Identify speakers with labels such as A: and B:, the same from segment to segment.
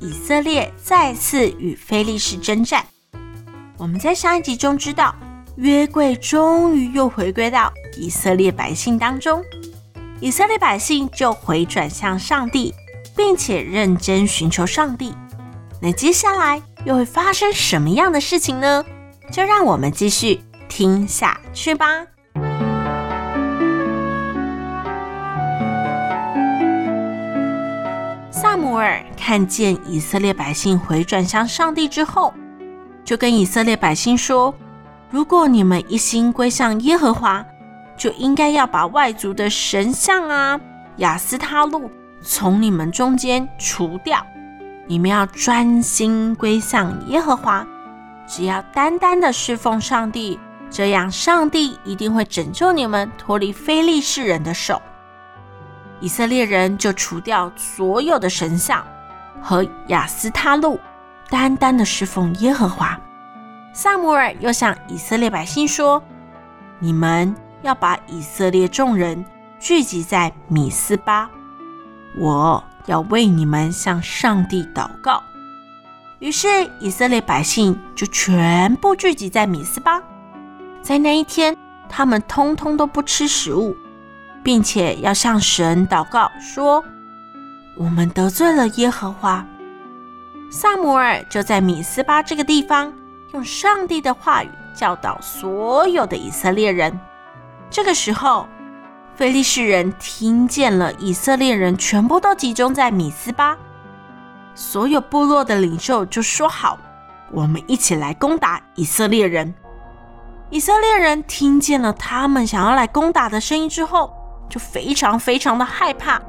A: 以色列再次与非利士征战。我们在上一集中知道，约柜终于又回归到以色列百姓当中，以色列百姓就回转向上帝，并且认真寻求上帝。那接下来又会发生什么样的事情呢？就让我们继续听下去吧。撒母耳看见以色列百姓回转向上帝之后，就跟以色列百姓说：“如果你们一心归向耶和华，就应该要把外族的神像啊、亚斯他录从你们中间除掉。你们要专心归向耶和华，只要单单的侍奉上帝，这样上帝一定会拯救你们脱离非利士人的手。”以色列人就除掉所有的神像和亚斯他路，单单的侍奉耶和华。撒母耳又向以色列百姓说：“你们要把以色列众人聚集在米斯巴，我要为你们向上帝祷告。”于是以色列百姓就全部聚集在米斯巴，在那一天，他们通通都不吃食物。并且要向神祷告，说：“我们得罪了耶和华。”撒母耳就在米斯巴这个地方，用上帝的话语教导所有的以色列人。这个时候，非利士人听见了以色列人全部都集中在米斯巴，所有部落的领袖就说：“好，我们一起来攻打以色列人。”以色列人听见了他们想要来攻打的声音之后，就非常非常的害怕，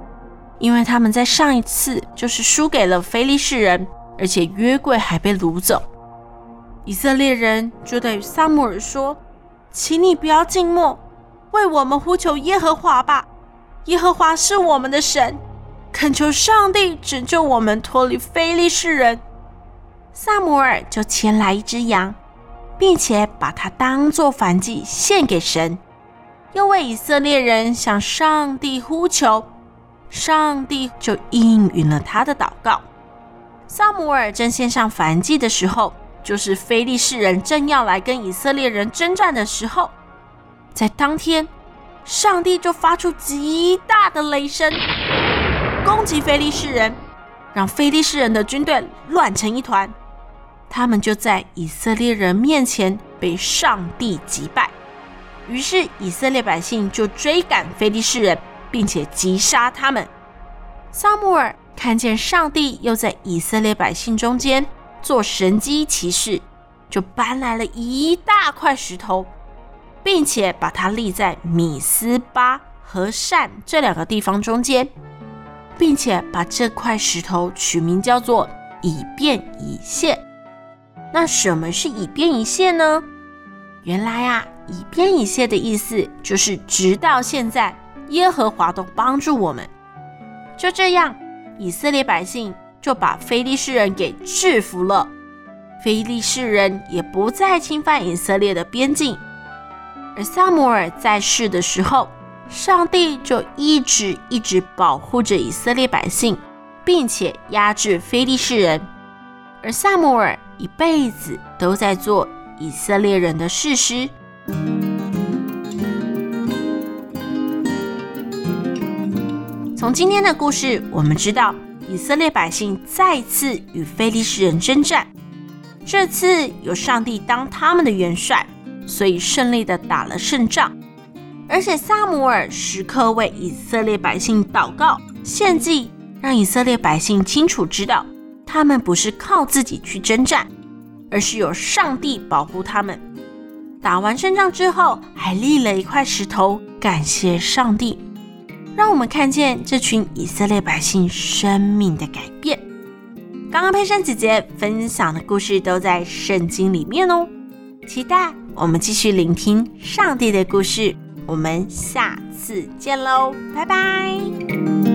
A: 因为他们在上一次就是输给了非利士人，而且约柜还被掳走。以色列人就对撒母耳说：“请你不要静默，为我们呼求耶和华吧。耶和华是我们的神，恳求上帝拯救我们脱离非利士人。”撒母耳就牵来一只羊，并且把它当作燔祭献给神。又为以色列人向上帝呼求，上帝就应允了他的祷告。撒母耳正献上燔祭的时候，就是非利士人正要来跟以色列人征战的时候。在当天，上帝就发出极大的雷声，攻击非利士人，让非利士人的军队乱成一团。他们就在以色列人面前被上帝击败。于是以色列百姓就追赶非利士人，并且击杀他们。撒母耳看见上帝又在以色列百姓中间做神迹奇事，就搬来了一大块石头，并且把它立在米斯巴和善这两个地方中间，并且把这块石头取名叫做以便以谢。那什么是以便以谢呢？原来啊。以便以谢的意思就是，直到现在，耶和华都帮助我们。就这样，以色列百姓就把非利士人给制服了，非利士人也不再侵犯以色列的边境。而撒摩尔在世的时候，上帝就一直一直保护着以色列百姓，并且压制非利士人。而撒摩尔一辈子都在做以色列人的士师。从今天的故事，我们知道以色列百姓再次与非利士人征战。这次有上帝当他们的元帅，所以顺利的打了胜仗。而且撒母耳时刻为以色列百姓祷告献祭，让以色列百姓清楚知道，他们不是靠自己去征战，而是有上帝保护他们。打完胜仗之后，还立了一块石头，感谢上帝，让我们看见这群以色列百姓生命的改变。刚刚佩珊姐姐分享的故事都在圣经里面哦，期待我们继续聆听上帝的故事。我们下次见喽，拜拜。